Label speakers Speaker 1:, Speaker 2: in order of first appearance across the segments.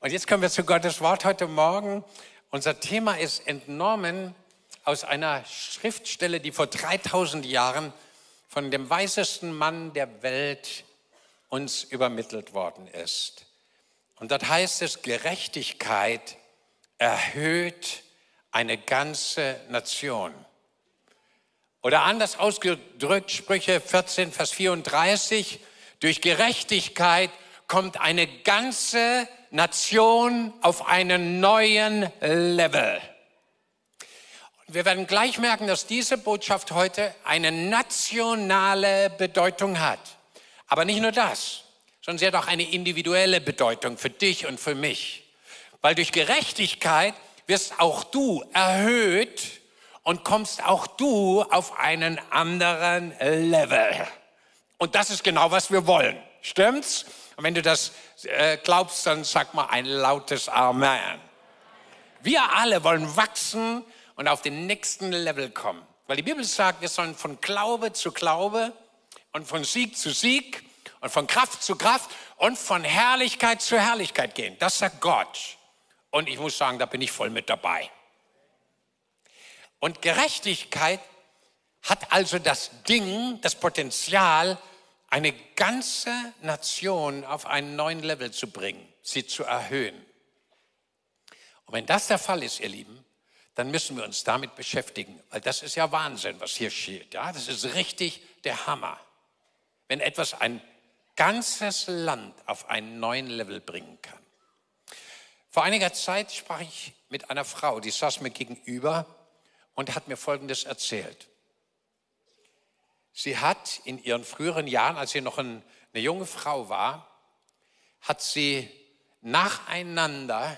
Speaker 1: Und jetzt kommen wir zu Gottes Wort heute Morgen. Unser Thema ist entnommen aus einer Schriftstelle, die vor 3000 Jahren von dem weisesten Mann der Welt uns übermittelt worden ist. Und dort heißt es, Gerechtigkeit erhöht eine ganze Nation. Oder anders ausgedrückt, Sprüche 14, Vers 34, durch Gerechtigkeit kommt eine ganze Nation auf einen neuen Level. Wir werden gleich merken, dass diese Botschaft heute eine nationale Bedeutung hat. Aber nicht nur das, sondern sie hat auch eine individuelle Bedeutung für dich und für mich. Weil durch Gerechtigkeit wirst auch du erhöht und kommst auch du auf einen anderen Level. Und das ist genau, was wir wollen. Stimmt's? Und wenn du das äh, glaubst, dann sag mal ein lautes Amen. Wir alle wollen wachsen und auf den nächsten Level kommen. Weil die Bibel sagt, wir sollen von Glaube zu Glaube und von Sieg zu Sieg und von Kraft zu Kraft und von Herrlichkeit zu Herrlichkeit gehen. Das sagt Gott. Und ich muss sagen, da bin ich voll mit dabei. Und Gerechtigkeit hat also das Ding, das Potenzial, eine ganze Nation auf einen neuen Level zu bringen, sie zu erhöhen. Und wenn das der Fall ist, ihr Lieben, dann müssen wir uns damit beschäftigen, weil das ist ja Wahnsinn, was hier steht. Ja, das ist richtig der Hammer. Wenn etwas ein ganzes Land auf einen neuen Level bringen kann. Vor einiger Zeit sprach ich mit einer Frau, die saß mir gegenüber und hat mir Folgendes erzählt. Sie hat in ihren früheren Jahren, als sie noch eine junge Frau war, hat sie nacheinander,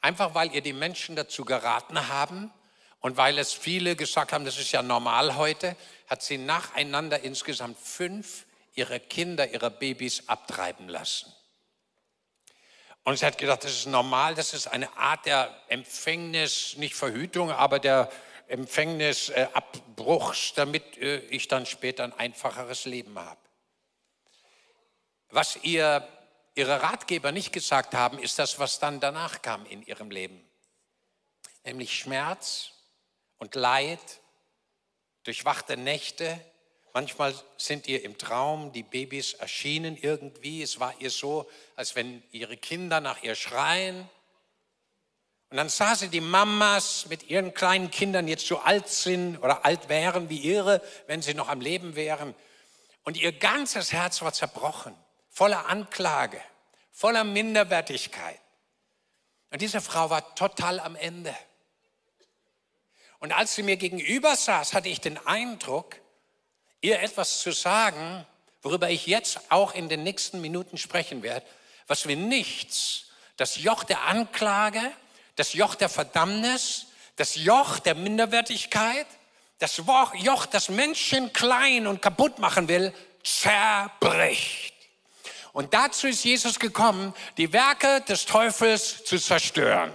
Speaker 1: einfach weil ihr die Menschen dazu geraten haben und weil es viele gesagt haben, das ist ja normal heute, hat sie nacheinander insgesamt fünf ihrer Kinder, ihrer Babys abtreiben lassen. Und sie hat gedacht, das ist normal, das ist eine Art der Empfängnis, nicht Verhütung, aber der Empfängnisabbruchs, damit äh, ich dann später ein einfacheres Leben habe. Was ihr, ihre Ratgeber nicht gesagt haben, ist das, was dann danach kam in ihrem Leben. Nämlich Schmerz und Leid, durchwachte Nächte. Manchmal sind ihr im Traum die Babys erschienen irgendwie. Es war ihr so, als wenn ihre Kinder nach ihr schreien. Und dann sah sie die Mamas mit ihren kleinen Kindern jetzt so alt sind oder alt wären wie ihre, wenn sie noch am Leben wären. Und ihr ganzes Herz war zerbrochen, voller Anklage, voller Minderwertigkeit. Und diese Frau war total am Ende. Und als sie mir gegenüber saß, hatte ich den Eindruck, ihr etwas zu sagen, worüber ich jetzt auch in den nächsten Minuten sprechen werde, was wir nichts, das Joch der Anklage, das Joch der Verdammnis, das Joch der Minderwertigkeit, das Joch, das Menschen klein und kaputt machen will, zerbricht. Und dazu ist Jesus gekommen, die Werke des Teufels zu zerstören.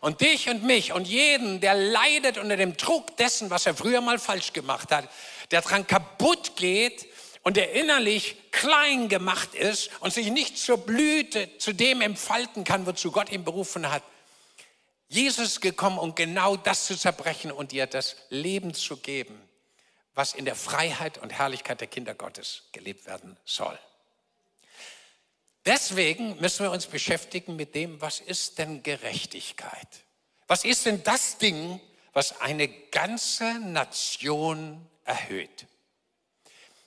Speaker 1: Und dich und mich und jeden, der leidet unter dem Druck dessen, was er früher mal falsch gemacht hat, der dran kaputt geht und der innerlich klein gemacht ist und sich nicht zur Blüte, zu dem entfalten kann, wozu Gott ihn berufen hat, Jesus gekommen, um genau das zu zerbrechen und dir das Leben zu geben, was in der Freiheit und Herrlichkeit der Kinder Gottes gelebt werden soll. Deswegen müssen wir uns beschäftigen mit dem, was ist denn Gerechtigkeit? Was ist denn das Ding, was eine ganze Nation erhöht?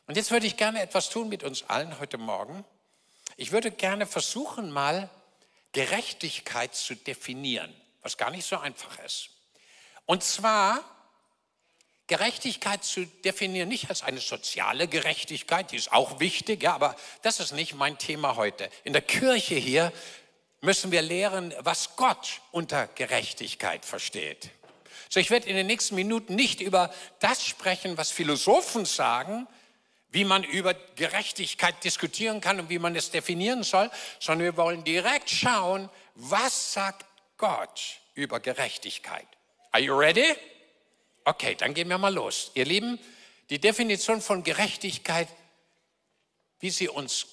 Speaker 1: Und jetzt würde ich gerne etwas tun mit uns allen heute Morgen. Ich würde gerne versuchen, mal Gerechtigkeit zu definieren was gar nicht so einfach ist. Und zwar Gerechtigkeit zu definieren, nicht als eine soziale Gerechtigkeit, die ist auch wichtig, ja, aber das ist nicht mein Thema heute. In der Kirche hier müssen wir lehren, was Gott unter Gerechtigkeit versteht. So, ich werde in den nächsten Minuten nicht über das sprechen, was Philosophen sagen, wie man über Gerechtigkeit diskutieren kann und wie man es definieren soll, sondern wir wollen direkt schauen, was sagt Gott über Gerechtigkeit. Are you ready? Okay, dann gehen wir mal los. Ihr Lieben, die Definition von Gerechtigkeit, wie sie uns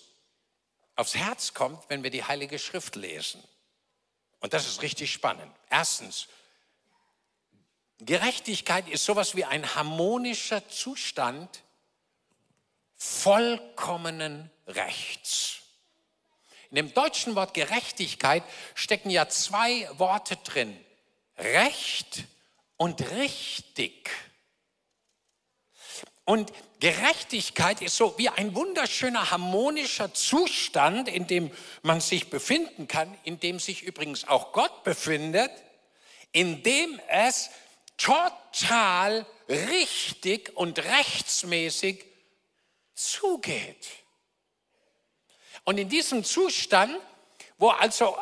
Speaker 1: aufs Herz kommt, wenn wir die Heilige Schrift lesen. Und das ist richtig spannend. Erstens, Gerechtigkeit ist sowas wie ein harmonischer Zustand vollkommenen Rechts. In dem deutschen Wort Gerechtigkeit stecken ja zwei Worte drin. Recht und richtig. Und Gerechtigkeit ist so wie ein wunderschöner harmonischer Zustand, in dem man sich befinden kann, in dem sich übrigens auch Gott befindet, in dem es total richtig und rechtsmäßig zugeht. Und in diesem Zustand, wo also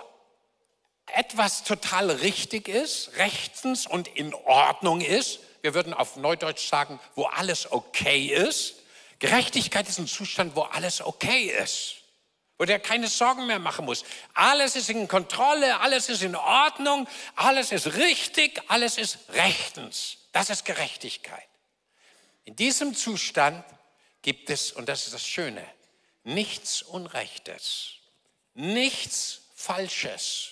Speaker 1: etwas total richtig ist, rechtens und in Ordnung ist, wir würden auf Neudeutsch sagen, wo alles okay ist. Gerechtigkeit ist ein Zustand, wo alles okay ist, wo der keine Sorgen mehr machen muss. Alles ist in Kontrolle, alles ist in Ordnung, alles ist richtig, alles ist rechtens. Das ist Gerechtigkeit. In diesem Zustand gibt es, und das ist das Schöne, nichts Unrechtes, nichts Falsches.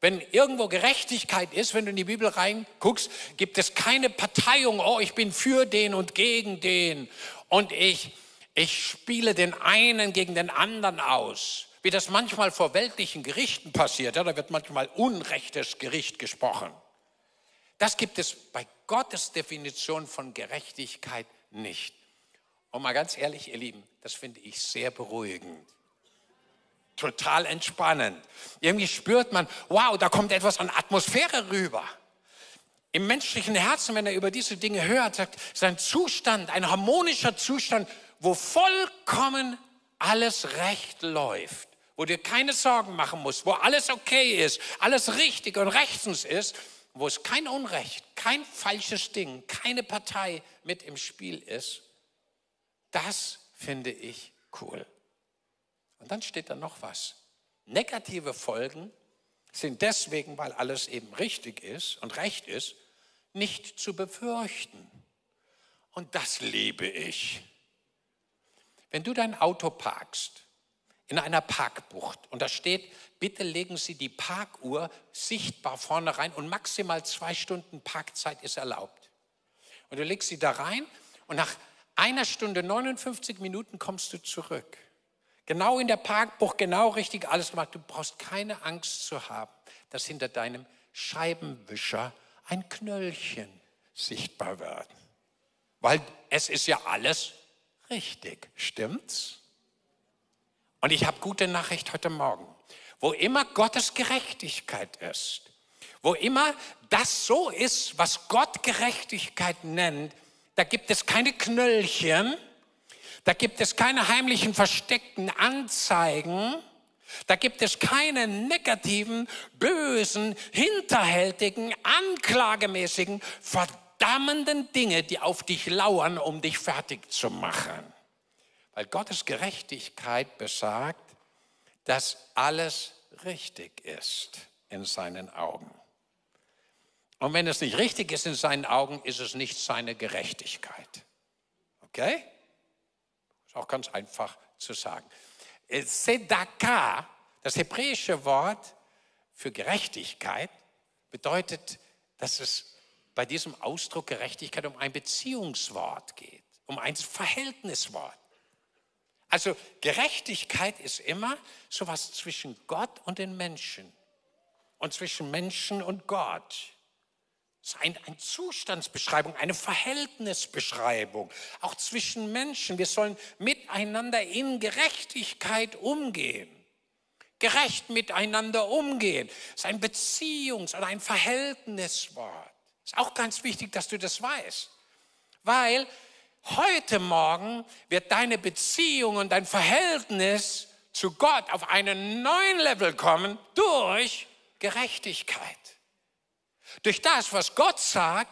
Speaker 1: Wenn irgendwo Gerechtigkeit ist, wenn du in die Bibel reinguckst, gibt es keine Parteiung, oh, ich bin für den und gegen den und ich, ich spiele den einen gegen den anderen aus. Wie das manchmal vor weltlichen Gerichten passiert, ja, da wird manchmal unrechtes Gericht gesprochen. Das gibt es bei Gottes Definition von Gerechtigkeit nicht. Und mal ganz ehrlich, ihr Lieben, das finde ich sehr beruhigend total entspannend. Irgendwie spürt man, wow, da kommt etwas an Atmosphäre rüber. Im menschlichen Herzen, wenn er über diese Dinge hört, sagt, sein Zustand, ein harmonischer Zustand, wo vollkommen alles recht läuft, wo dir keine Sorgen machen musst, wo alles okay ist, alles richtig und rechtens ist, wo es kein Unrecht, kein falsches Ding, keine Partei mit im Spiel ist, das finde ich cool. Und dann steht da noch was. Negative Folgen sind deswegen, weil alles eben richtig ist und recht ist, nicht zu befürchten. Und das liebe ich. Wenn du dein Auto parkst in einer Parkbucht und da steht, bitte legen Sie die Parkuhr sichtbar vorne rein und maximal zwei Stunden Parkzeit ist erlaubt. Und du legst sie da rein und nach einer Stunde 59 Minuten kommst du zurück. Genau in der Parkbucht, genau richtig alles gemacht. Du brauchst keine Angst zu haben, dass hinter deinem Scheibenwischer ein Knöllchen sichtbar wird. Weil es ist ja alles richtig, stimmt's? Und ich habe gute Nachricht heute Morgen. Wo immer Gottes Gerechtigkeit ist, wo immer das so ist, was Gott Gerechtigkeit nennt, da gibt es keine Knöllchen, da gibt es keine heimlichen, versteckten Anzeigen. Da gibt es keine negativen, bösen, hinterhältigen, anklagemäßigen, verdammenden Dinge, die auf dich lauern, um dich fertig zu machen. Weil Gottes Gerechtigkeit besagt, dass alles richtig ist in seinen Augen. Und wenn es nicht richtig ist in seinen Augen, ist es nicht seine Gerechtigkeit. Okay? Ist auch ganz einfach zu sagen. Äh, Sedaka, das hebräische Wort für Gerechtigkeit, bedeutet, dass es bei diesem Ausdruck Gerechtigkeit um ein Beziehungswort geht, um ein Verhältniswort. Also Gerechtigkeit ist immer sowas zwischen Gott und den Menschen und zwischen Menschen und Gott. Es ist ein, eine Zustandsbeschreibung, eine Verhältnisbeschreibung, auch zwischen Menschen. Wir sollen miteinander in Gerechtigkeit umgehen. Gerecht miteinander umgehen. Es ist ein Beziehungs- oder ein Verhältniswort. Ist auch ganz wichtig, dass du das weißt. Weil heute Morgen wird deine Beziehung und dein Verhältnis zu Gott auf einen neuen Level kommen durch Gerechtigkeit. Durch das, was Gott sagt,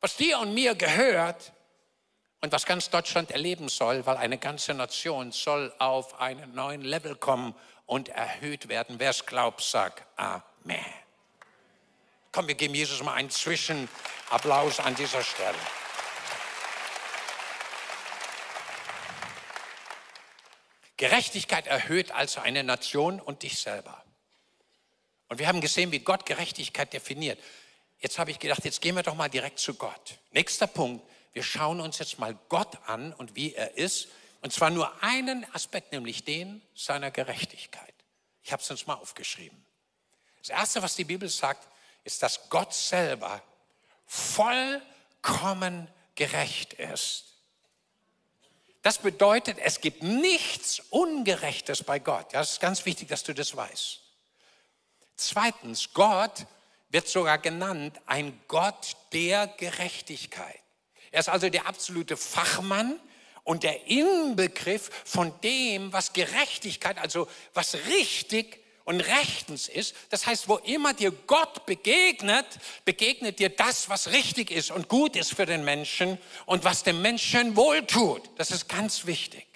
Speaker 1: was dir und mir gehört und was ganz Deutschland erleben soll, weil eine ganze Nation soll auf einen neuen Level kommen und erhöht werden. Wer es glaubt, sagt Amen. Komm, wir geben Jesus mal einen Zwischenapplaus an dieser Stelle. Gerechtigkeit erhöht also eine Nation und dich selber. Und wir haben gesehen, wie Gott Gerechtigkeit definiert. Jetzt habe ich gedacht, jetzt gehen wir doch mal direkt zu Gott. Nächster Punkt. Wir schauen uns jetzt mal Gott an und wie er ist. Und zwar nur einen Aspekt, nämlich den seiner Gerechtigkeit. Ich habe es uns mal aufgeschrieben. Das Erste, was die Bibel sagt, ist, dass Gott selber vollkommen gerecht ist. Das bedeutet, es gibt nichts Ungerechtes bei Gott. Das ist ganz wichtig, dass du das weißt. Zweitens, Gott wird sogar genannt ein Gott der Gerechtigkeit. Er ist also der absolute Fachmann und der Inbegriff von dem, was Gerechtigkeit, also was richtig und rechtens ist. Das heißt, wo immer dir Gott begegnet, begegnet dir das, was richtig ist und gut ist für den Menschen und was dem Menschen wohltut. Das ist ganz wichtig.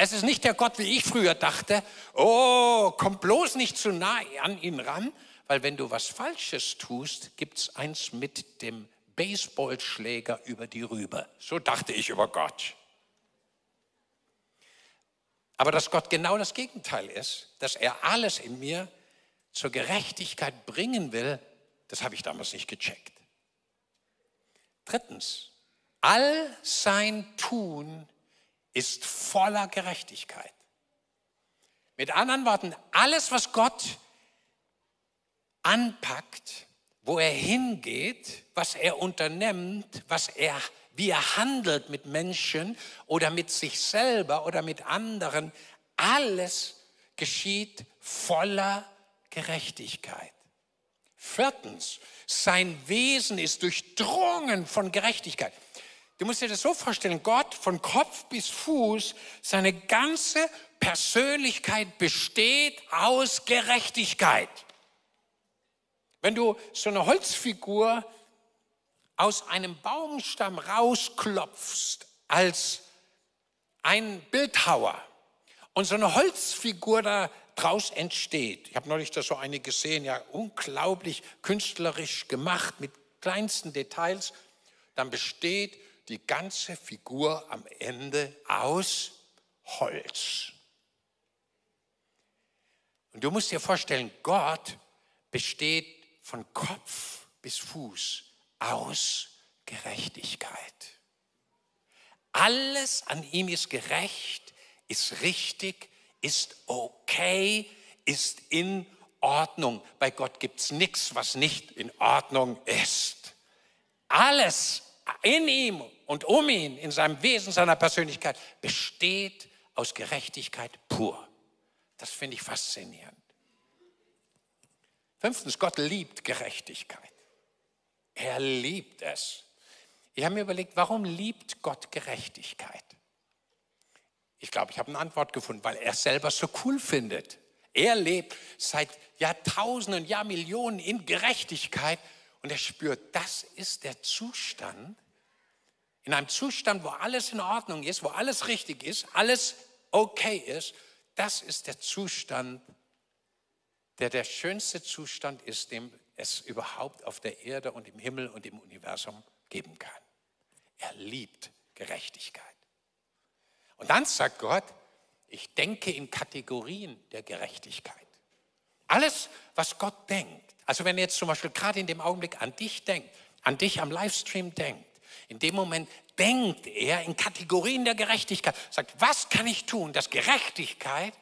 Speaker 1: Es ist nicht der Gott, wie ich früher dachte, oh, komm bloß nicht zu nah an ihn ran, weil wenn du was Falsches tust, gibt es eins mit dem Baseballschläger über die Rübe. So dachte ich über Gott. Aber dass Gott genau das Gegenteil ist, dass er alles in mir zur Gerechtigkeit bringen will, das habe ich damals nicht gecheckt. Drittens, all sein Tun ist voller Gerechtigkeit. Mit anderen Worten, alles, was Gott anpackt, wo er hingeht, was er unternimmt, was er, wie er handelt mit Menschen oder mit sich selber oder mit anderen, alles geschieht voller Gerechtigkeit. Viertens, sein Wesen ist durchdrungen von Gerechtigkeit. Du musst dir das so vorstellen, Gott von Kopf bis Fuß, seine ganze Persönlichkeit besteht aus Gerechtigkeit. Wenn du so eine Holzfigur aus einem Baumstamm rausklopfst als ein Bildhauer und so eine Holzfigur da draus entsteht. Ich habe neulich da so eine gesehen, ja unglaublich künstlerisch gemacht mit kleinsten Details. Dann besteht die ganze Figur am Ende aus Holz. Und du musst dir vorstellen, Gott besteht von Kopf bis Fuß aus Gerechtigkeit. Alles an ihm ist gerecht, ist richtig, ist okay, ist in Ordnung. Bei Gott gibt es nichts, was nicht in Ordnung ist. Alles in ihm und um ihn, in seinem Wesen, seiner Persönlichkeit, besteht aus Gerechtigkeit pur. Das finde ich faszinierend. Fünftens, Gott liebt Gerechtigkeit. Er liebt es. Ich habe mir überlegt, warum liebt Gott Gerechtigkeit? Ich glaube, ich habe eine Antwort gefunden, weil er es selber so cool findet. Er lebt seit Jahrtausenden, Jahrmillionen in Gerechtigkeit und er spürt, das ist der Zustand, in einem Zustand, wo alles in Ordnung ist, wo alles richtig ist, alles okay ist, das ist der Zustand, der der schönste Zustand ist, den es überhaupt auf der Erde und im Himmel und im Universum geben kann. Er liebt Gerechtigkeit. Und dann sagt Gott, ich denke in Kategorien der Gerechtigkeit. Alles, was Gott denkt, also wenn er jetzt zum Beispiel gerade in dem Augenblick an dich denkt, an dich am Livestream denkt, in dem Moment denkt er in Kategorien der Gerechtigkeit, sagt, was kann ich tun, dass Gerechtigkeit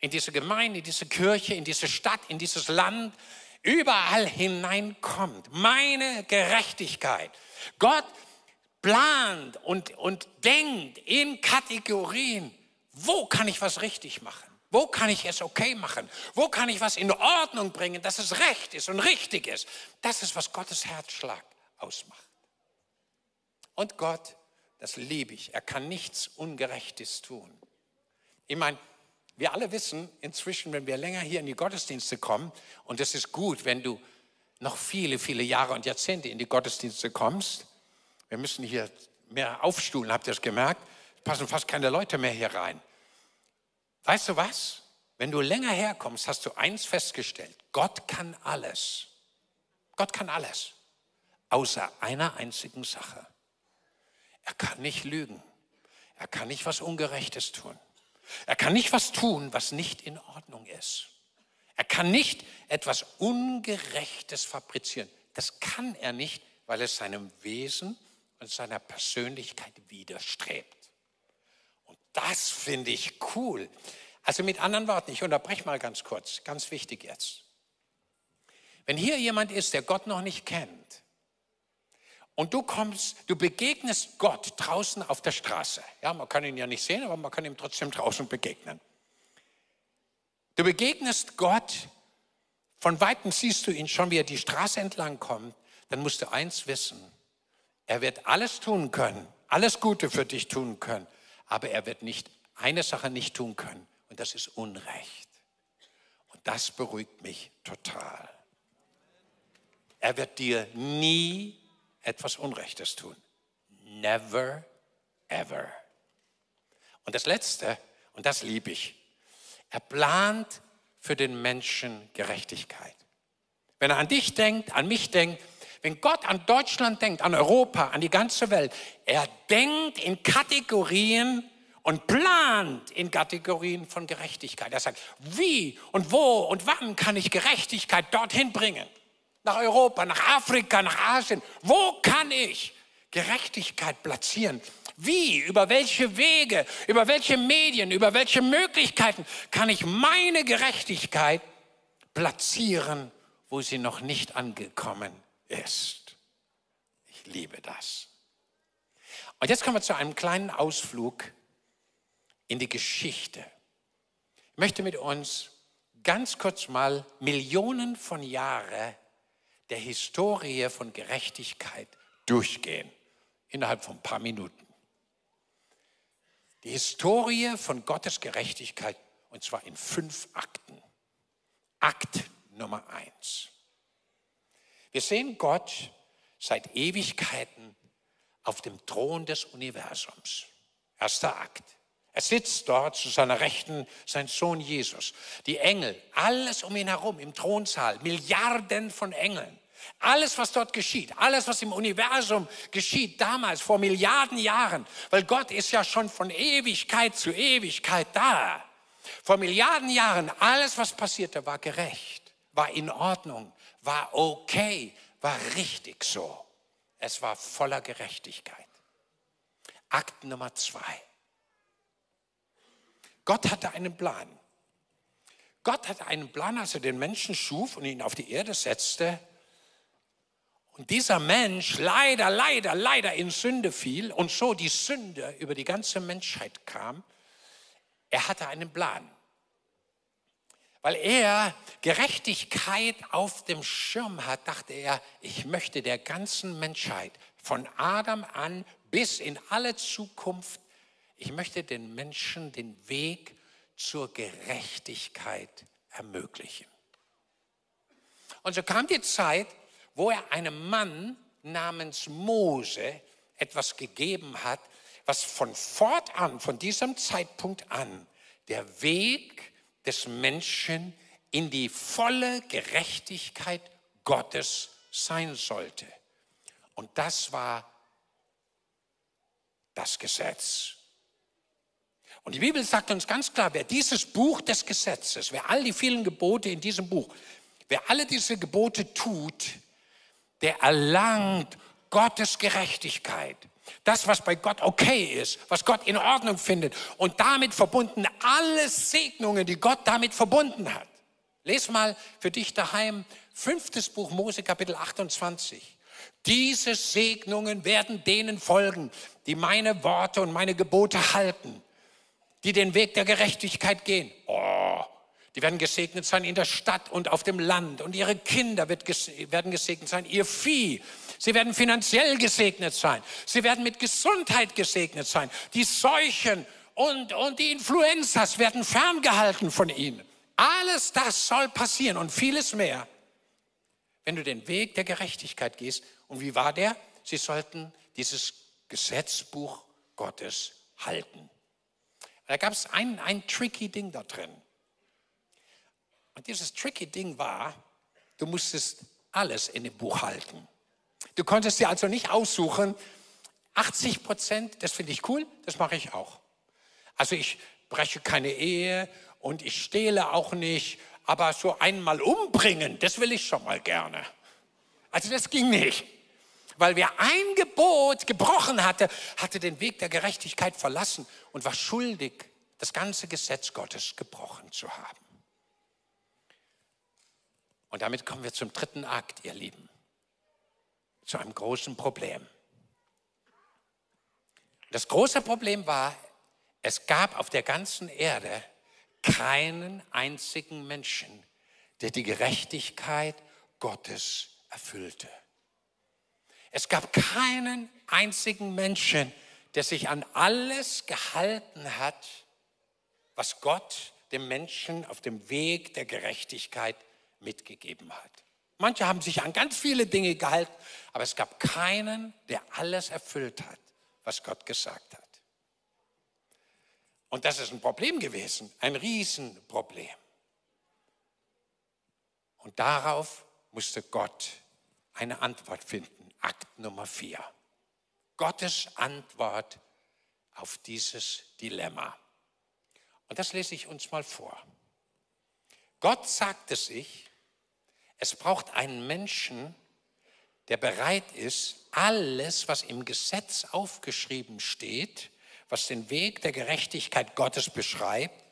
Speaker 1: in diese Gemeinde, in diese Kirche, in diese Stadt, in dieses Land, überall hineinkommt. Meine Gerechtigkeit. Gott plant und, und denkt in Kategorien, wo kann ich was richtig machen? Wo kann ich es okay machen? Wo kann ich was in Ordnung bringen, dass es recht ist und richtig ist? Das ist, was Gottes Herzschlag ausmacht. Und Gott, das liebe ich, er kann nichts Ungerechtes tun. Ich meine, wir alle wissen inzwischen, wenn wir länger hier in die Gottesdienste kommen, und es ist gut, wenn du noch viele, viele Jahre und Jahrzehnte in die Gottesdienste kommst, wir müssen hier mehr aufstuhlen, habt ihr das gemerkt? Es passen fast keine Leute mehr hier rein. Weißt du was? Wenn du länger herkommst, hast du eins festgestellt. Gott kann alles. Gott kann alles. Außer einer einzigen Sache. Er kann nicht lügen. Er kann nicht was Ungerechtes tun. Er kann nicht was tun, was nicht in Ordnung ist. Er kann nicht etwas Ungerechtes fabrizieren. Das kann er nicht, weil es seinem Wesen und seiner Persönlichkeit widerstrebt. Und das finde ich cool. Also mit anderen Worten, ich unterbreche mal ganz kurz, ganz wichtig jetzt. Wenn hier jemand ist, der Gott noch nicht kennt, und du kommst, du begegnest Gott draußen auf der Straße. Ja, man kann ihn ja nicht sehen, aber man kann ihm trotzdem draußen begegnen. Du begegnest Gott, von weitem siehst du ihn schon, wie er die Straße entlang kommt, dann musst du eins wissen. Er wird alles tun können, alles Gute für dich tun können, aber er wird nicht eine Sache nicht tun können und das ist Unrecht. Und das beruhigt mich total. Er wird dir nie etwas Unrechtes tun. Never, ever. Und das Letzte, und das liebe ich, er plant für den Menschen Gerechtigkeit. Wenn er an dich denkt, an mich denkt, wenn Gott an Deutschland denkt, an Europa, an die ganze Welt, er denkt in Kategorien und plant in Kategorien von Gerechtigkeit. Er sagt, wie und wo und wann kann ich Gerechtigkeit dorthin bringen? Nach Europa, nach Afrika, nach Asien. Wo kann ich Gerechtigkeit platzieren? Wie, über welche Wege, über welche Medien, über welche Möglichkeiten kann ich meine Gerechtigkeit platzieren, wo sie noch nicht angekommen ist? Ich liebe das. Und jetzt kommen wir zu einem kleinen Ausflug in die Geschichte. Ich möchte mit uns ganz kurz mal Millionen von Jahren der Historie von Gerechtigkeit durchgehen, innerhalb von ein paar Minuten. Die Historie von Gottes Gerechtigkeit, und zwar in fünf Akten. Akt Nummer eins. Wir sehen Gott seit Ewigkeiten auf dem Thron des Universums. Erster Akt. Er sitzt dort zu seiner Rechten, sein Sohn Jesus. Die Engel, alles um ihn herum im Thronsaal, Milliarden von Engeln. Alles, was dort geschieht, alles, was im Universum geschieht, damals, vor Milliarden Jahren, weil Gott ist ja schon von Ewigkeit zu Ewigkeit da. Vor Milliarden Jahren, alles, was passierte, war gerecht, war in Ordnung, war okay, war richtig so. Es war voller Gerechtigkeit. Akt Nummer zwei. Gott hatte einen Plan. Gott hatte einen Plan, als er den Menschen schuf und ihn auf die Erde setzte und dieser Mensch leider, leider, leider in Sünde fiel und so die Sünde über die ganze Menschheit kam, er hatte einen Plan. Weil er Gerechtigkeit auf dem Schirm hat, dachte er, ich möchte der ganzen Menschheit von Adam an bis in alle Zukunft, ich möchte den Menschen den Weg zur Gerechtigkeit ermöglichen. Und so kam die Zeit, wo er einem Mann namens Mose etwas gegeben hat, was von fortan, von diesem Zeitpunkt an, der Weg des Menschen in die volle Gerechtigkeit Gottes sein sollte. Und das war das Gesetz. Und die Bibel sagt uns ganz klar, wer dieses Buch des Gesetzes, wer all die vielen Gebote in diesem Buch, wer alle diese Gebote tut, der erlangt Gottes Gerechtigkeit. Das, was bei Gott okay ist, was Gott in Ordnung findet und damit verbunden alle Segnungen, die Gott damit verbunden hat. Les mal für dich daheim fünftes Buch Mose Kapitel 28. Diese Segnungen werden denen folgen, die meine Worte und meine Gebote halten, die den Weg der Gerechtigkeit gehen. Oh, die werden gesegnet sein in der Stadt und auf dem Land. Und ihre Kinder werden gesegnet sein, ihr Vieh. Sie werden finanziell gesegnet sein. Sie werden mit Gesundheit gesegnet sein. Die Seuchen und, und die Influenzas werden ferngehalten von ihnen. Alles das soll passieren und vieles mehr, wenn du den Weg der Gerechtigkeit gehst. Und wie war der? Sie sollten dieses Gesetzbuch Gottes halten. Da gab es ein, ein tricky Ding da drin. Und dieses tricky Ding war, du musstest alles in dem Buch halten. Du konntest dir also nicht aussuchen, 80 Prozent, das finde ich cool, das mache ich auch. Also ich breche keine Ehe und ich stehle auch nicht, aber so einmal umbringen, das will ich schon mal gerne. Also das ging nicht. Weil wer ein Gebot gebrochen hatte, hatte den Weg der Gerechtigkeit verlassen und war schuldig, das ganze Gesetz Gottes gebrochen zu haben. Und damit kommen wir zum dritten Akt, ihr Lieben, zu einem großen Problem. Das große Problem war, es gab auf der ganzen Erde keinen einzigen Menschen, der die Gerechtigkeit Gottes erfüllte. Es gab keinen einzigen Menschen, der sich an alles gehalten hat, was Gott dem Menschen auf dem Weg der Gerechtigkeit mitgegeben hat. Manche haben sich an ganz viele Dinge gehalten, aber es gab keinen, der alles erfüllt hat, was Gott gesagt hat. Und das ist ein Problem gewesen, ein Riesenproblem. Und darauf musste Gott eine Antwort finden. Akt Nummer vier. Gottes Antwort auf dieses Dilemma. Und das lese ich uns mal vor. Gott sagte sich, es braucht einen Menschen, der bereit ist, alles, was im Gesetz aufgeschrieben steht, was den Weg der Gerechtigkeit Gottes beschreibt,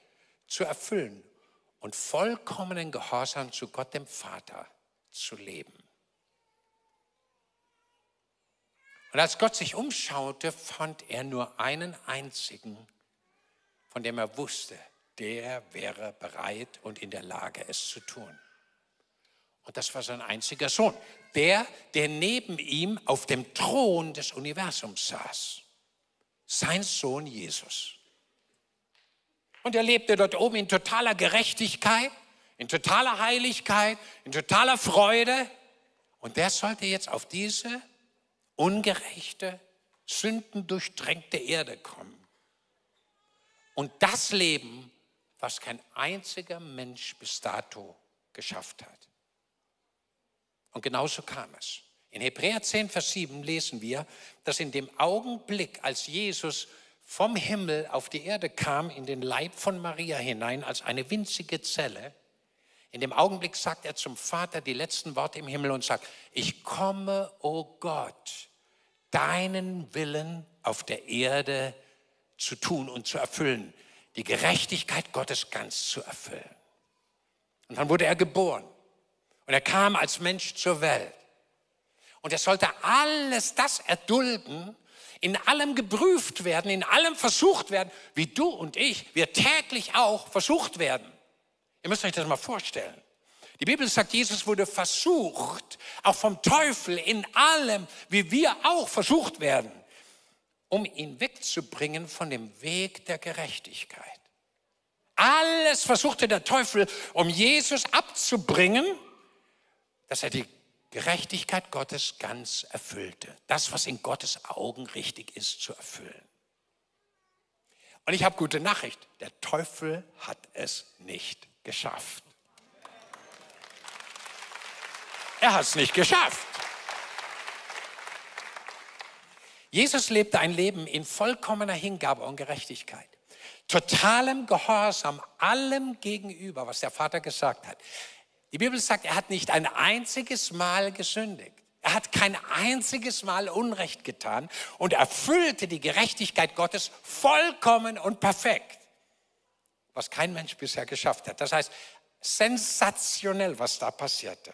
Speaker 1: zu erfüllen und vollkommenen Gehorsam zu Gott dem Vater zu leben. Und als Gott sich umschaute, fand er nur einen einzigen, von dem er wusste, der wäre bereit und in der Lage, es zu tun. Und das war sein einziger Sohn, der, der neben ihm auf dem Thron des Universums saß. Sein Sohn Jesus. Und er lebte dort oben in totaler Gerechtigkeit, in totaler Heiligkeit, in totaler Freude. Und der sollte jetzt auf diese ungerechte, sündendurchtränkte Erde kommen. Und das Leben, was kein einziger Mensch bis dato geschafft hat. Und genauso kam es. In Hebräer 10, Vers 7 lesen wir, dass in dem Augenblick, als Jesus vom Himmel auf die Erde kam, in den Leib von Maria hinein, als eine winzige Zelle, in dem Augenblick sagt er zum Vater die letzten Worte im Himmel und sagt, ich komme, o oh Gott, deinen Willen auf der Erde zu tun und zu erfüllen, die Gerechtigkeit Gottes ganz zu erfüllen. Und dann wurde er geboren und er kam als Mensch zur Welt. Und er sollte alles das erdulden, in allem geprüft werden, in allem versucht werden, wie du und ich, wir täglich auch versucht werden. Ihr müsst euch das mal vorstellen. Die Bibel sagt, Jesus wurde versucht, auch vom Teufel in allem, wie wir auch versucht werden, um ihn wegzubringen von dem Weg der Gerechtigkeit. Alles versuchte der Teufel, um Jesus abzubringen, dass er die Gerechtigkeit Gottes ganz erfüllte. Das, was in Gottes Augen richtig ist, zu erfüllen. Und ich habe gute Nachricht. Der Teufel hat es nicht geschafft. Er hat es nicht geschafft. Jesus lebte ein Leben in vollkommener Hingabe und Gerechtigkeit. Totalem Gehorsam allem gegenüber, was der Vater gesagt hat. Die Bibel sagt, er hat nicht ein einziges Mal gesündigt. Er hat kein einziges Mal Unrecht getan und erfüllte die Gerechtigkeit Gottes vollkommen und perfekt, was kein Mensch bisher geschafft hat. Das heißt, sensationell, was da passierte.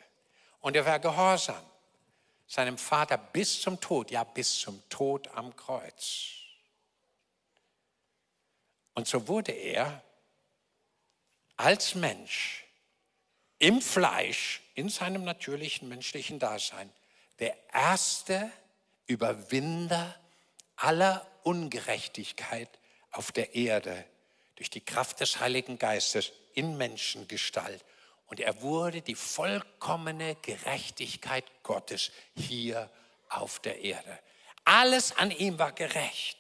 Speaker 1: Und er war gehorsam seinem Vater bis zum Tod, ja bis zum Tod am Kreuz. Und so wurde er als Mensch im Fleisch, in seinem natürlichen menschlichen Dasein, der erste Überwinder aller Ungerechtigkeit auf der Erde durch die Kraft des Heiligen Geistes in Menschengestalt. Und er wurde die vollkommene Gerechtigkeit Gottes hier auf der Erde. Alles an ihm war gerecht,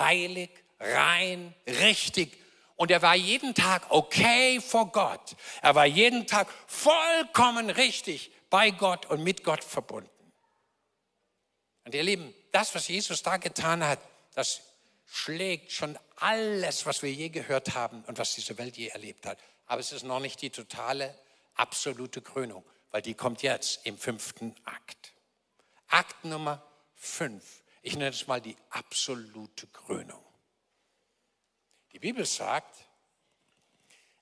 Speaker 1: heilig, rein, richtig und er war jeden Tag okay vor Gott. Er war jeden Tag vollkommen richtig bei Gott und mit Gott verbunden. Und ihr Lieben, das, was Jesus da getan hat, das schlägt schon alles, was wir je gehört haben und was diese Welt je erlebt hat, aber es ist noch nicht die totale, absolute Krönung, weil die kommt jetzt im fünften Akt. Akt Nummer fünf. Ich nenne es mal die absolute Krönung. Die Bibel sagt,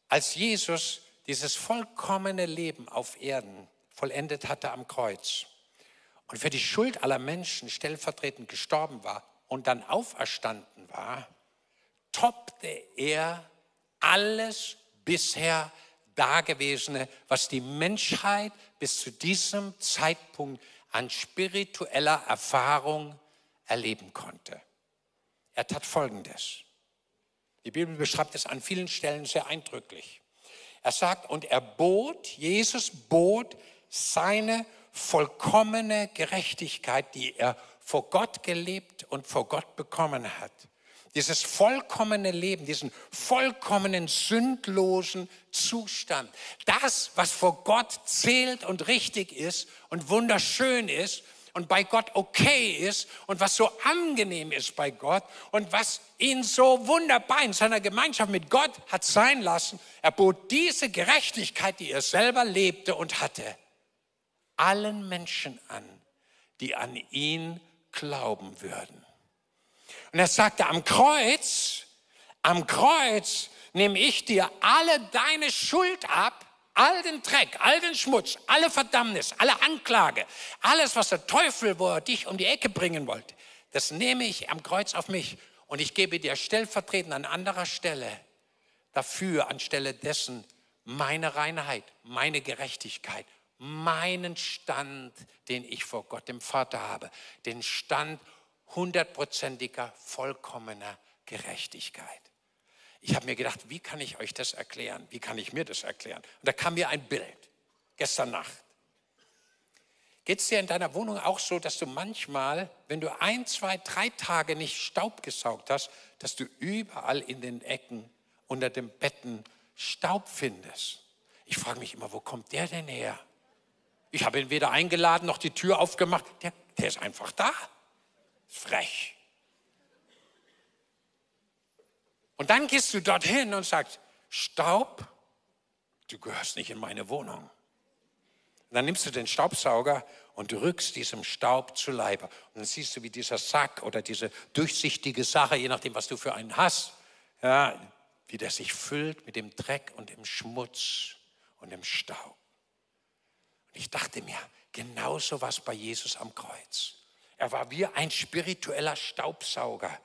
Speaker 1: als Jesus dieses vollkommene Leben auf Erden vollendet hatte am Kreuz und für die Schuld aller Menschen stellvertretend gestorben war und dann auferstanden war, toppte er alles bisher Dagewesene, was die Menschheit bis zu diesem Zeitpunkt an spiritueller Erfahrung erleben konnte. Er tat Folgendes. Die Bibel beschreibt es an vielen Stellen sehr eindrücklich. Er sagt, und er bot, Jesus bot seine vollkommene Gerechtigkeit, die er vor Gott gelebt und vor Gott bekommen hat. Dieses vollkommene Leben, diesen vollkommenen, sündlosen Zustand. Das, was vor Gott zählt und richtig ist und wunderschön ist und bei Gott okay ist und was so angenehm ist bei Gott und was ihn so wunderbar in seiner Gemeinschaft mit Gott hat sein lassen. Er bot diese Gerechtigkeit, die er selber lebte und hatte, allen Menschen an, die an ihn glauben würden. Und er sagte, am Kreuz, am Kreuz nehme ich dir alle deine Schuld ab all den Dreck, all den Schmutz, alle Verdammnis, alle Anklage, alles, was der Teufel, wo dich um die Ecke bringen wollte, das nehme ich am Kreuz auf mich und ich gebe dir stellvertretend an anderer Stelle dafür, anstelle dessen, meine Reinheit, meine Gerechtigkeit, meinen Stand, den ich vor Gott dem Vater habe, den Stand hundertprozentiger, vollkommener Gerechtigkeit. Ich habe mir gedacht, wie kann ich euch das erklären? Wie kann ich mir das erklären? Und da kam mir ein Bild, gestern Nacht. Geht es dir in deiner Wohnung auch so, dass du manchmal, wenn du ein, zwei, drei Tage nicht Staub gesaugt hast, dass du überall in den Ecken, unter den Betten Staub findest? Ich frage mich immer, wo kommt der denn her? Ich habe ihn weder eingeladen noch die Tür aufgemacht. Der, der ist einfach da. Frech. Und dann gehst du dorthin und sagst, Staub, du gehörst nicht in meine Wohnung. Und dann nimmst du den Staubsauger und rückst diesem Staub zu Leibe. Und dann siehst du, wie dieser Sack oder diese durchsichtige Sache, je nachdem, was du für einen hast, ja, wie der sich füllt mit dem Dreck und dem Schmutz und dem Staub. Und ich dachte mir, genauso was bei Jesus am Kreuz. Er war wie ein spiritueller Staubsauger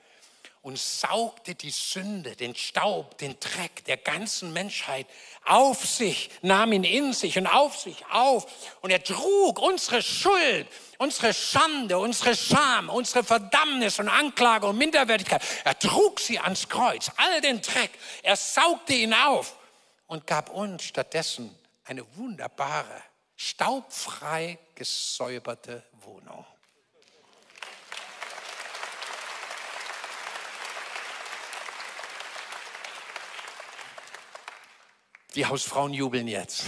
Speaker 1: und saugte die Sünde, den Staub, den Dreck der ganzen Menschheit auf sich, nahm ihn in sich und auf sich auf. Und er trug unsere Schuld, unsere Schande, unsere Scham, unsere Verdammnis und Anklage und Minderwertigkeit. Er trug sie ans Kreuz, all den Dreck. Er saugte ihn auf und gab uns stattdessen eine wunderbare, staubfrei gesäuberte Wohnung. Die Hausfrauen jubeln jetzt.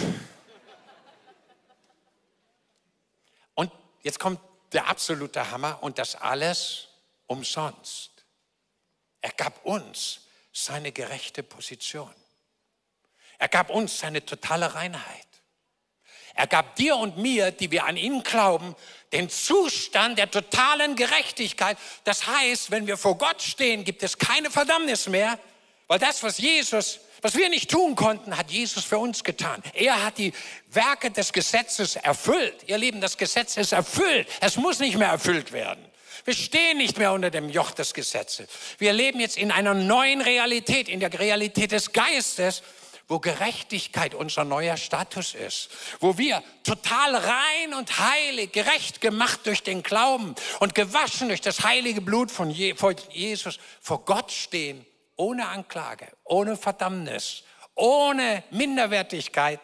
Speaker 1: Und jetzt kommt der absolute Hammer und das alles umsonst. Er gab uns seine gerechte Position. Er gab uns seine totale Reinheit. Er gab dir und mir, die wir an ihn glauben, den Zustand der totalen Gerechtigkeit. Das heißt, wenn wir vor Gott stehen, gibt es keine Verdammnis mehr, weil das, was Jesus was wir nicht tun konnten, hat Jesus für uns getan. Er hat die Werke des Gesetzes erfüllt. Ihr Lieben, das Gesetz ist erfüllt. Es muss nicht mehr erfüllt werden. Wir stehen nicht mehr unter dem Joch des Gesetzes. Wir leben jetzt in einer neuen Realität, in der Realität des Geistes, wo Gerechtigkeit unser neuer Status ist, wo wir total rein und heilig, gerecht gemacht durch den Glauben und gewaschen durch das heilige Blut von Jesus vor Gott stehen ohne Anklage, ohne Verdammnis, ohne Minderwertigkeit,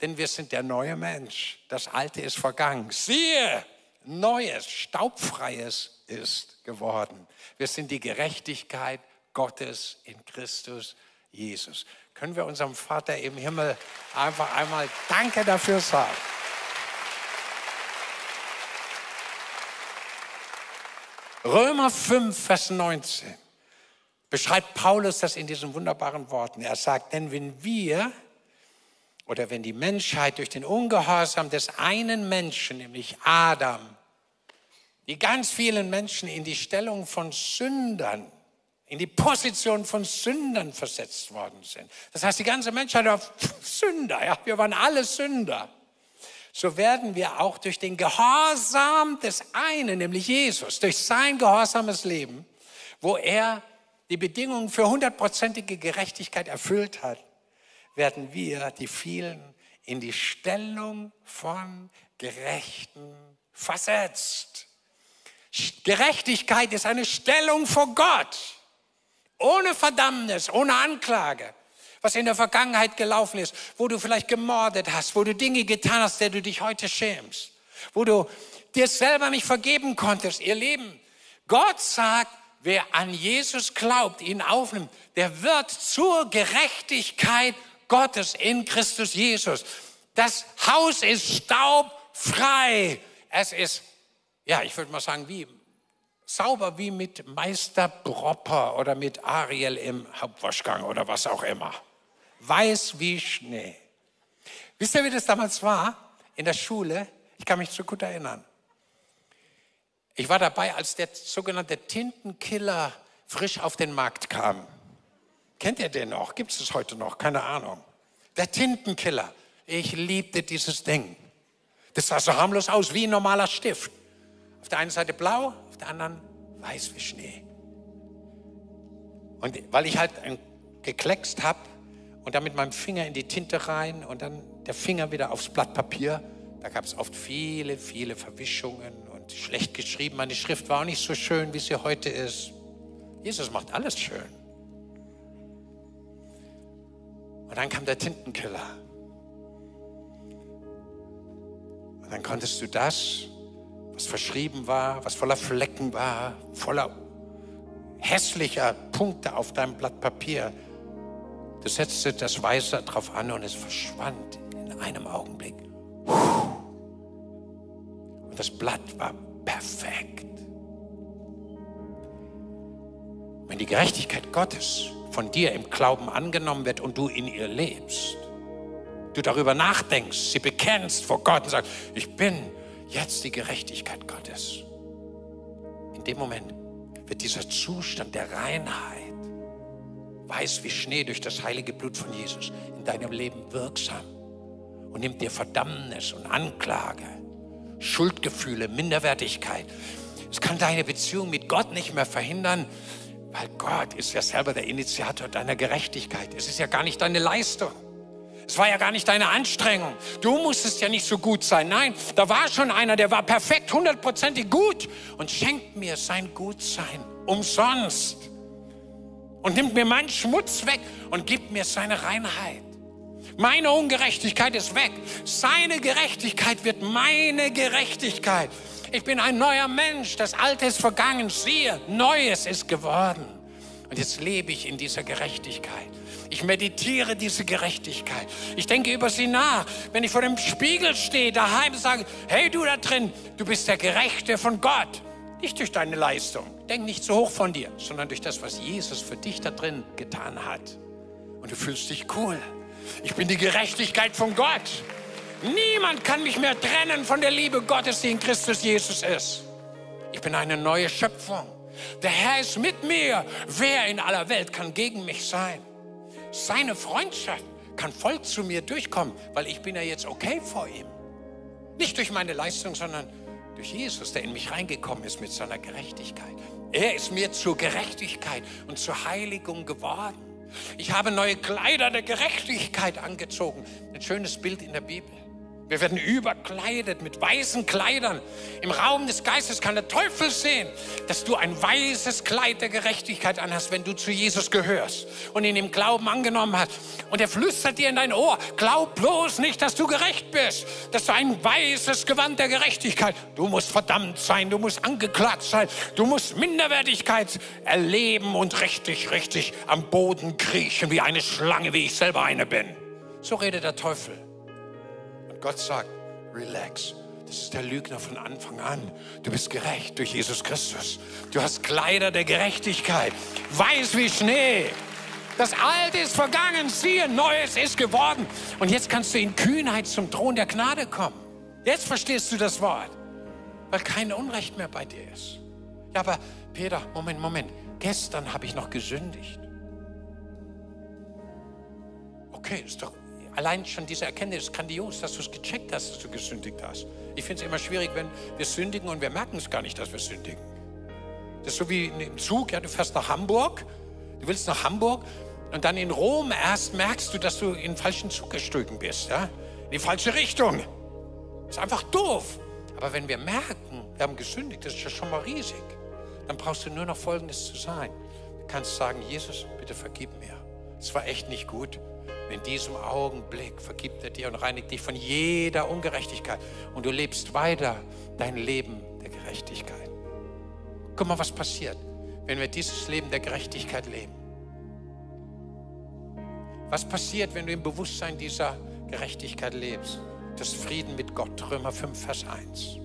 Speaker 1: denn wir sind der neue Mensch. Das Alte ist vergangen. Siehe, Neues, Staubfreies ist geworden. Wir sind die Gerechtigkeit Gottes in Christus Jesus. Können wir unserem Vater im Himmel einfach einmal Danke dafür sagen? Römer 5, Vers 19 beschreibt Paulus das in diesen wunderbaren Worten. Er sagt, denn wenn wir oder wenn die Menschheit durch den Ungehorsam des einen Menschen, nämlich Adam, die ganz vielen Menschen in die Stellung von Sündern, in die Position von Sündern versetzt worden sind. Das heißt, die ganze Menschheit war Sünder, ja, wir waren alle Sünder. So werden wir auch durch den Gehorsam des einen, nämlich Jesus, durch sein gehorsames Leben, wo er die Bedingungen für hundertprozentige Gerechtigkeit erfüllt hat, werden wir die vielen in die Stellung von Gerechten versetzt. Gerechtigkeit ist eine Stellung vor Gott, ohne Verdammnis, ohne Anklage. Was in der Vergangenheit gelaufen ist, wo du vielleicht gemordet hast, wo du Dinge getan hast, der du dich heute schämst, wo du dir selber nicht vergeben konntest, ihr Leben. Gott sagt, wer an Jesus glaubt, ihn aufnimmt, der wird zur Gerechtigkeit Gottes in Christus Jesus. Das Haus ist staubfrei. Es ist, ja, ich würde mal sagen, wie sauber wie mit Meister Propper oder mit Ariel im Hauptwaschgang oder was auch immer. Weiß wie Schnee. Wisst ihr, wie das damals war in der Schule? Ich kann mich so gut erinnern. Ich war dabei, als der sogenannte Tintenkiller frisch auf den Markt kam. Kennt ihr den noch? Gibt es das heute noch? Keine Ahnung. Der Tintenkiller. Ich liebte dieses Ding. Das sah so harmlos aus wie ein normaler Stift. Auf der einen Seite blau, auf der anderen weiß wie Schnee. Und weil ich halt gekleckst habe und dann mit meinem Finger in die Tinte rein und dann der Finger wieder aufs Blatt Papier, da gab es oft viele, viele Verwischungen und schlecht geschrieben. Meine Schrift war auch nicht so schön, wie sie heute ist. Jesus macht alles schön. Und dann kam der Tintenkiller. Und dann konntest du das, was verschrieben war, was voller Flecken war, voller hässlicher Punkte auf deinem Blatt Papier, du setzte das Weiße drauf an und es verschwand in einem Augenblick. Und das Blatt war perfekt. Wenn die Gerechtigkeit Gottes von dir im Glauben angenommen wird und du in ihr lebst. Du darüber nachdenkst, sie bekennst vor Gott und sagst, ich bin jetzt die Gerechtigkeit Gottes. In dem Moment wird dieser Zustand der Reinheit, weiß wie Schnee durch das heilige Blut von Jesus, in deinem Leben wirksam und nimmt dir Verdammnis und Anklage, Schuldgefühle, Minderwertigkeit. Es kann deine Beziehung mit Gott nicht mehr verhindern, weil Gott ist ja selber der Initiator deiner Gerechtigkeit. Es ist ja gar nicht deine Leistung. Es war ja gar nicht deine Anstrengung. Du musstest ja nicht so gut sein. Nein, da war schon einer, der war perfekt, hundertprozentig gut und schenkt mir sein Gutsein umsonst. Und nimmt mir meinen Schmutz weg und gibt mir seine Reinheit. Meine Ungerechtigkeit ist weg. Seine Gerechtigkeit wird meine Gerechtigkeit. Ich bin ein neuer Mensch. Das Alte ist vergangen. Siehe, Neues ist geworden. Und jetzt lebe ich in dieser Gerechtigkeit. Ich meditiere diese Gerechtigkeit. Ich denke über sie nach. Wenn ich vor dem Spiegel stehe, daheim sage, hey du da drin, du bist der Gerechte von Gott. Nicht durch deine Leistung. Denk nicht so hoch von dir, sondern durch das, was Jesus für dich da drin getan hat. Und du fühlst dich cool. Ich bin die Gerechtigkeit von Gott. Niemand kann mich mehr trennen von der Liebe Gottes, die in Christus Jesus ist. Ich bin eine neue Schöpfung. Der Herr ist mit mir. Wer in aller Welt kann gegen mich sein? Seine Freundschaft kann voll zu mir durchkommen, weil ich bin ja jetzt okay vor ihm. Nicht durch meine Leistung, sondern durch Jesus, der in mich reingekommen ist mit seiner Gerechtigkeit. Er ist mir zur Gerechtigkeit und zur Heiligung geworden. Ich habe neue Kleider der Gerechtigkeit angezogen. Ein schönes Bild in der Bibel. Wir werden überkleidet mit weißen Kleidern. Im Raum des Geistes kann der Teufel sehen, dass du ein weißes Kleid der Gerechtigkeit anhast, wenn du zu Jesus gehörst und ihn im Glauben angenommen hast. Und er flüstert dir in dein Ohr, glaub bloß nicht, dass du gerecht bist, dass du ein weißes Gewand der Gerechtigkeit, du musst verdammt sein, du musst angeklagt sein, du musst Minderwertigkeit erleben und richtig, richtig am Boden kriechen wie eine Schlange, wie ich selber eine bin. So redet der Teufel. Gott sagt, relax. Das ist der Lügner von Anfang an. Du bist gerecht durch Jesus Christus. Du hast Kleider der Gerechtigkeit, weiß wie Schnee. Das Alte ist vergangen, siehe, Neues ist geworden. Und jetzt kannst du in Kühnheit zum Thron der Gnade kommen. Jetzt verstehst du das Wort, weil kein Unrecht mehr bei dir ist. Ja, aber Peter, Moment, Moment. Gestern habe ich noch gesündigt. Okay, ist doch allein schon diese Erkenntnis ist grandios, dass du es gecheckt hast, dass du gesündigt hast. Ich finde es immer schwierig, wenn wir sündigen und wir merken es gar nicht, dass wir sündigen. Das ist so wie im Zug, ja, du fährst nach Hamburg, du willst nach Hamburg und dann in Rom erst merkst du, dass du in den falschen Zug gestiegen bist, ja, in die falsche Richtung. Ist einfach doof. Aber wenn wir merken, wir haben gesündigt, das ist ja schon mal riesig, dann brauchst du nur noch Folgendes zu sein. Du kannst sagen, Jesus, bitte vergib mir. Es war echt nicht gut. In diesem Augenblick vergibt er dir und reinigt dich von jeder Ungerechtigkeit. Und du lebst weiter dein Leben der Gerechtigkeit. Guck mal, was passiert, wenn wir dieses Leben der Gerechtigkeit leben. Was passiert, wenn du im Bewusstsein dieser Gerechtigkeit lebst? Das Frieden mit Gott, Römer 5, Vers 1.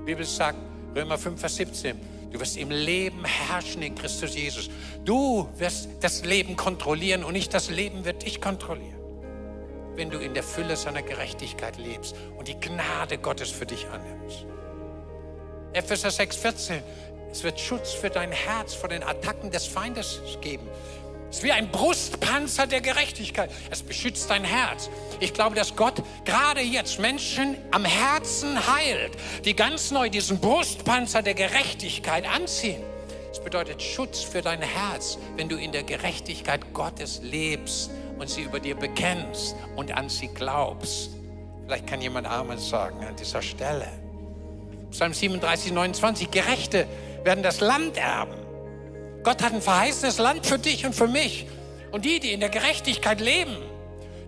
Speaker 1: Die Bibel sagt, Römer 5, Vers 17, Du wirst im Leben herrschen in Christus Jesus. Du wirst das Leben kontrollieren und nicht das Leben wird dich kontrollieren. Wenn du in der Fülle seiner Gerechtigkeit lebst und die Gnade Gottes für dich annimmst. Epheser 6,14. Es wird Schutz für dein Herz vor den Attacken des Feindes geben. Es ist wie ein Brustpanzer der Gerechtigkeit. Es beschützt dein Herz. Ich glaube, dass Gott gerade jetzt Menschen am Herzen heilt, die ganz neu diesen Brustpanzer der Gerechtigkeit anziehen. Es bedeutet Schutz für dein Herz, wenn du in der Gerechtigkeit Gottes lebst und sie über dir bekennst und an sie glaubst. Vielleicht kann jemand Amen sagen an dieser Stelle. Psalm 37, 29. Gerechte werden das Land erben. Gott hat ein verheißenes Land für dich und für mich. Und die, die in der Gerechtigkeit leben,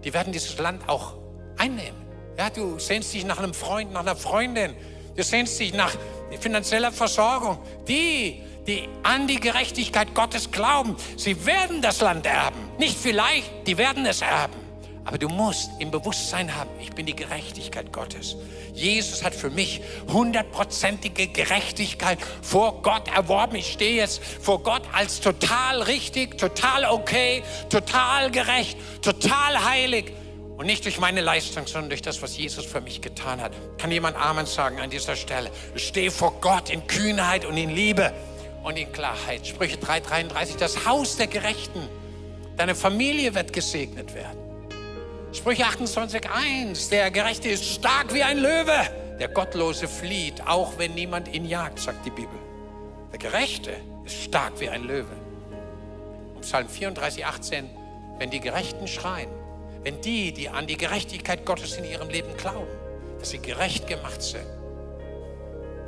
Speaker 1: die werden dieses Land auch einnehmen. Ja, du sehnst dich nach einem Freund, nach einer Freundin. Du sehnst dich nach finanzieller Versorgung. Die, die an die Gerechtigkeit Gottes glauben, sie werden das Land erben. Nicht vielleicht, die werden es erben. Aber du musst im Bewusstsein haben, ich bin die Gerechtigkeit Gottes. Jesus hat für mich hundertprozentige Gerechtigkeit vor Gott erworben. Ich stehe jetzt vor Gott als total richtig, total okay, total gerecht, total heilig. Und nicht durch meine Leistung, sondern durch das, was Jesus für mich getan hat. Kann jemand Amen sagen an dieser Stelle? Ich stehe vor Gott in Kühnheit und in Liebe und in Klarheit. Sprüche 3,33, das Haus der Gerechten. Deine Familie wird gesegnet werden. Sprüche 28,1. Der Gerechte ist stark wie ein Löwe. Der Gottlose flieht, auch wenn niemand ihn jagt, sagt die Bibel. Der Gerechte ist stark wie ein Löwe. Und Psalm 34, 18. Wenn die Gerechten schreien, wenn die, die an die Gerechtigkeit Gottes in ihrem Leben glauben, dass sie gerecht gemacht sind,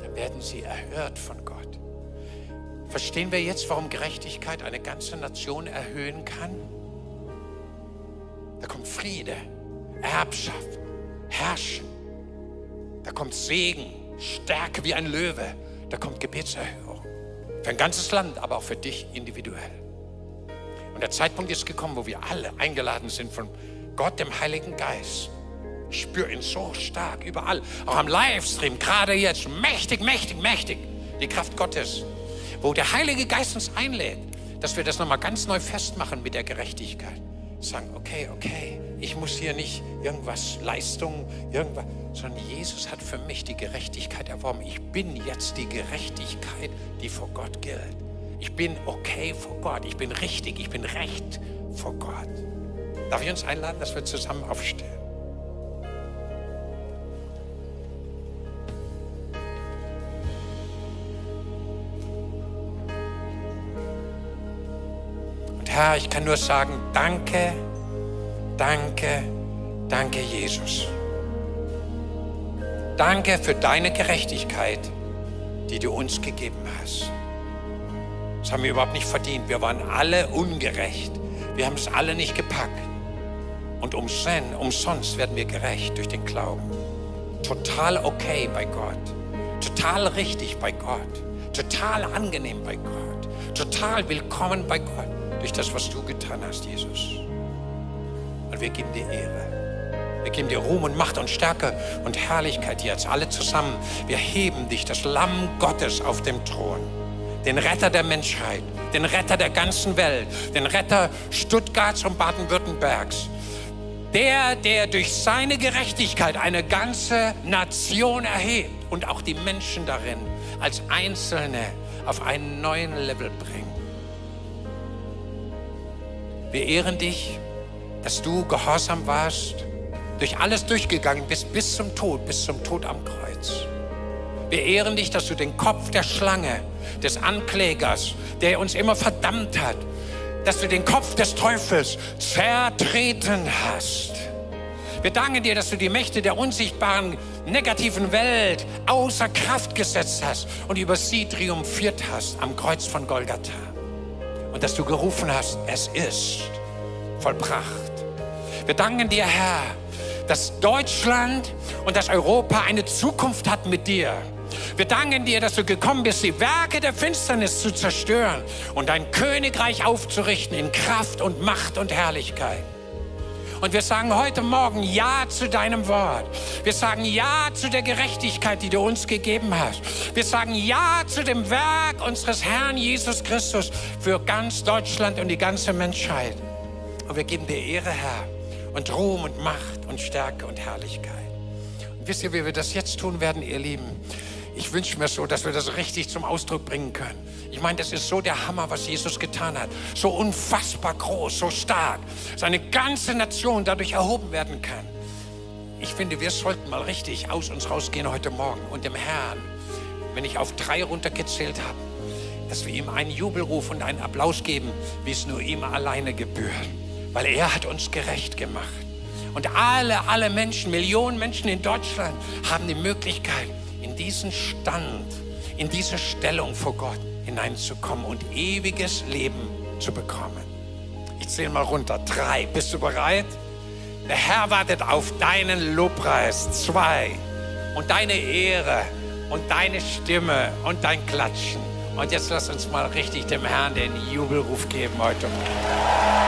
Speaker 1: dann werden sie erhört von Gott. Verstehen wir jetzt, warum Gerechtigkeit eine ganze Nation erhöhen kann? Da kommt Friede, Erbschaft, Herrschen. Da kommt Segen, Stärke wie ein Löwe. Da kommt Gebetserhörung. Für ein ganzes Land, aber auch für dich individuell. Und der Zeitpunkt ist gekommen, wo wir alle eingeladen sind von Gott, dem Heiligen Geist. Ich spüre ihn so stark überall, auch am Livestream, gerade jetzt, mächtig, mächtig, mächtig, die Kraft Gottes, wo der Heilige Geist uns einlädt, dass wir das nochmal ganz neu festmachen mit der Gerechtigkeit sagen, okay, okay, ich muss hier nicht irgendwas, Leistung, irgendwas, sondern Jesus hat für mich die Gerechtigkeit erworben. Ich bin jetzt die Gerechtigkeit, die vor Gott gilt. Ich bin okay vor Gott, ich bin richtig, ich bin recht vor Gott. Darf ich uns einladen, dass wir zusammen aufstehen? Herr, ich kann nur sagen, danke, danke, danke Jesus. Danke für deine Gerechtigkeit, die du uns gegeben hast. Das haben wir überhaupt nicht verdient. Wir waren alle ungerecht. Wir haben es alle nicht gepackt. Und umsonst werden wir gerecht durch den Glauben. Total okay bei Gott. Total richtig bei Gott. Total angenehm bei Gott. Total willkommen bei Gott durch das, was du getan hast, Jesus. Und wir geben dir Ehre. Wir geben dir Ruhm und Macht und Stärke und Herrlichkeit jetzt, alle zusammen. Wir heben dich, das Lamm Gottes auf dem Thron. den Retter der Menschheit, den Retter der ganzen Welt, den Retter Stuttgarts und Baden-Württembergs. Der, der durch seine Gerechtigkeit eine ganze Nation erhebt und auch die Menschen darin als Einzelne auf einen neuen Level bringt. Wir ehren dich, dass du gehorsam warst, durch alles durchgegangen bist, bis zum Tod, bis zum Tod am Kreuz. Wir ehren dich, dass du den Kopf der Schlange, des Anklägers, der uns immer verdammt hat, dass du den Kopf des Teufels zertreten hast. Wir danken dir, dass du die Mächte der unsichtbaren negativen Welt außer Kraft gesetzt hast und über sie triumphiert hast am Kreuz von Golgatha. Und dass du gerufen hast, es ist vollbracht. Wir danken dir, Herr, dass Deutschland und dass Europa eine Zukunft hat mit dir. Wir danken dir, dass du gekommen bist, die Werke der Finsternis zu zerstören und dein Königreich aufzurichten in Kraft und Macht und Herrlichkeit. Und wir sagen heute Morgen Ja zu deinem Wort. Wir sagen Ja zu der Gerechtigkeit, die du uns gegeben hast. Wir sagen Ja zu dem Werk unseres Herrn Jesus Christus für ganz Deutschland und die ganze Menschheit. Und wir geben dir Ehre, Herr, und Ruhm und Macht und Stärke und Herrlichkeit. Und wisst ihr, wie wir das jetzt tun werden, ihr Lieben? Ich wünsche mir so, dass wir das richtig zum Ausdruck bringen können. Ich meine, das ist so der Hammer, was Jesus getan hat. So unfassbar groß, so stark. Seine ganze Nation dadurch erhoben werden kann. Ich finde, wir sollten mal richtig aus uns rausgehen heute Morgen und dem Herrn, wenn ich auf drei runtergezählt habe, dass wir ihm einen Jubelruf und einen Applaus geben, wie es nur ihm alleine gebührt. Weil er hat uns gerecht gemacht. Und alle, alle Menschen, Millionen Menschen in Deutschland haben die Möglichkeit, in diesen Stand, in diese Stellung vor Gott hineinzukommen und ewiges Leben zu bekommen. Ich zähle mal runter. Drei. Bist du bereit? Der Herr wartet auf deinen Lobpreis. Zwei. Und deine Ehre und deine Stimme und dein Klatschen. Und jetzt lass uns mal richtig dem Herrn den Jubelruf geben heute Morgen.